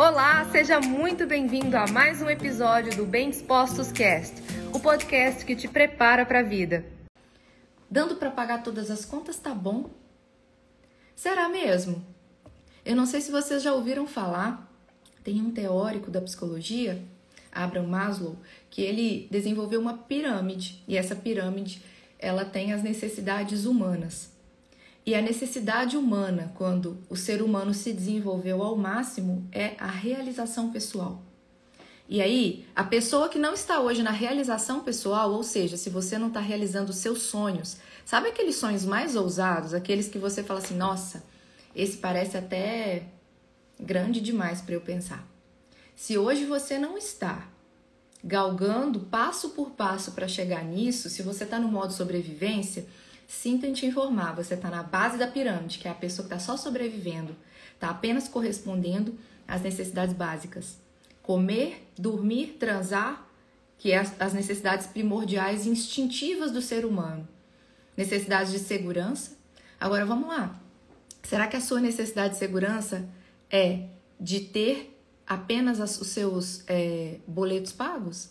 Olá, seja muito bem-vindo a mais um episódio do Bem Dispostos Cast, o podcast que te prepara para a vida. Dando para pagar todas as contas tá bom? Será mesmo? Eu não sei se vocês já ouviram falar, tem um teórico da psicologia, Abraham Maslow, que ele desenvolveu uma pirâmide, e essa pirâmide, ela tem as necessidades humanas. E a necessidade humana, quando o ser humano se desenvolveu ao máximo, é a realização pessoal. E aí, a pessoa que não está hoje na realização pessoal, ou seja, se você não está realizando os seus sonhos, sabe aqueles sonhos mais ousados, aqueles que você fala assim, nossa, esse parece até grande demais para eu pensar. Se hoje você não está galgando passo por passo para chegar nisso, se você está no modo sobrevivência, Sinto em te informar, você está na base da pirâmide, que é a pessoa que está só sobrevivendo, está apenas correspondendo às necessidades básicas. Comer, dormir, transar, que é as necessidades primordiais e instintivas do ser humano. Necessidades de segurança. Agora vamos lá. Será que a sua necessidade de segurança é de ter apenas os seus é, boletos pagos?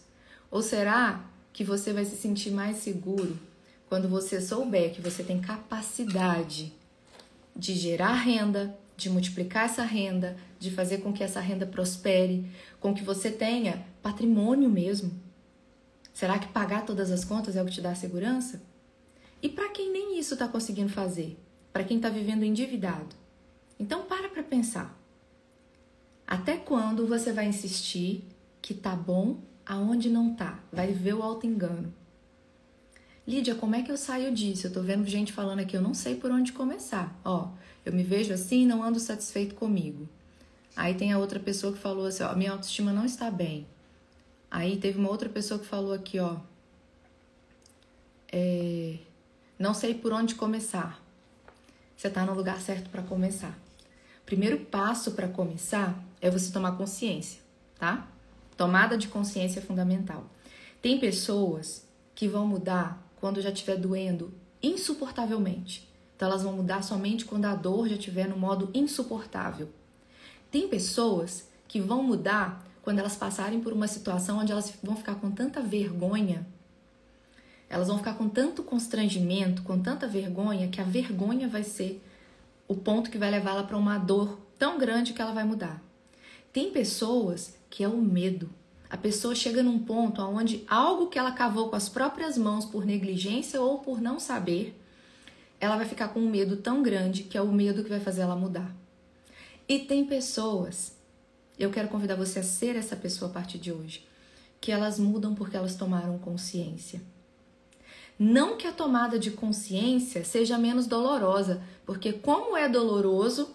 Ou será que você vai se sentir mais seguro quando você souber que você tem capacidade de gerar renda, de multiplicar essa renda, de fazer com que essa renda prospere, com que você tenha patrimônio mesmo. Será que pagar todas as contas é o que te dá segurança? E para quem nem isso está conseguindo fazer? Para quem está vivendo endividado? Então para para pensar. Até quando você vai insistir que tá bom aonde não tá? Vai ver o auto engano. Lídia, como é que eu saio disso? Eu tô vendo gente falando aqui, eu não sei por onde começar. Ó, eu me vejo assim não ando satisfeito comigo. Aí tem a outra pessoa que falou assim, ó, minha autoestima não está bem. Aí teve uma outra pessoa que falou aqui, ó, é, não sei por onde começar. Você tá no lugar certo para começar. Primeiro passo para começar é você tomar consciência, tá? Tomada de consciência é fundamental. Tem pessoas que vão mudar quando já estiver doendo insuportavelmente. Então elas vão mudar somente quando a dor já estiver no modo insuportável. Tem pessoas que vão mudar quando elas passarem por uma situação onde elas vão ficar com tanta vergonha, elas vão ficar com tanto constrangimento, com tanta vergonha, que a vergonha vai ser o ponto que vai levá-la para uma dor tão grande que ela vai mudar. Tem pessoas que é o medo. A pessoa chega num ponto onde algo que ela cavou com as próprias mãos por negligência ou por não saber, ela vai ficar com um medo tão grande que é o medo que vai fazer ela mudar. E tem pessoas, eu quero convidar você a ser essa pessoa a partir de hoje, que elas mudam porque elas tomaram consciência. Não que a tomada de consciência seja menos dolorosa, porque como é doloroso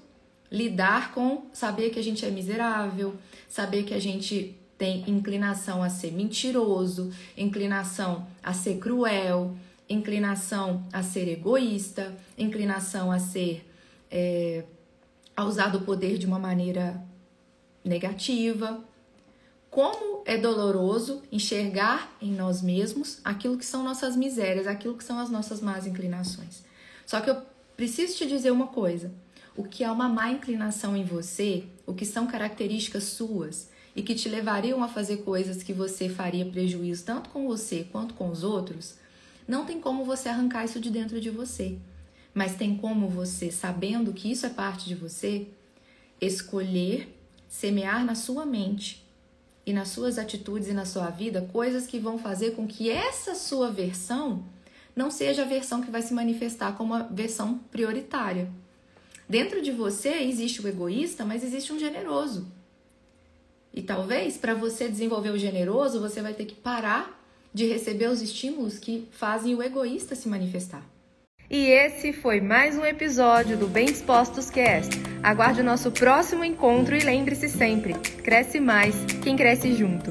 lidar com saber que a gente é miserável, saber que a gente tem inclinação a ser mentiroso, inclinação a ser cruel, inclinação a ser egoísta, inclinação a ser é, a usar do poder de uma maneira negativa. Como é doloroso enxergar em nós mesmos aquilo que são nossas misérias, aquilo que são as nossas más inclinações. Só que eu preciso te dizer uma coisa: o que é uma má inclinação em você, o que são características suas, e que te levariam a fazer coisas que você faria prejuízo tanto com você quanto com os outros, não tem como você arrancar isso de dentro de você. Mas tem como você, sabendo que isso é parte de você, escolher semear na sua mente e nas suas atitudes e na sua vida coisas que vão fazer com que essa sua versão não seja a versão que vai se manifestar como a versão prioritária. Dentro de você existe o egoísta, mas existe um generoso. E talvez para você desenvolver o generoso, você vai ter que parar de receber os estímulos que fazem o egoísta se manifestar. E esse foi mais um episódio do Bem Dispostos Cast. Aguarde o nosso próximo encontro e lembre-se sempre: cresce mais quem cresce junto.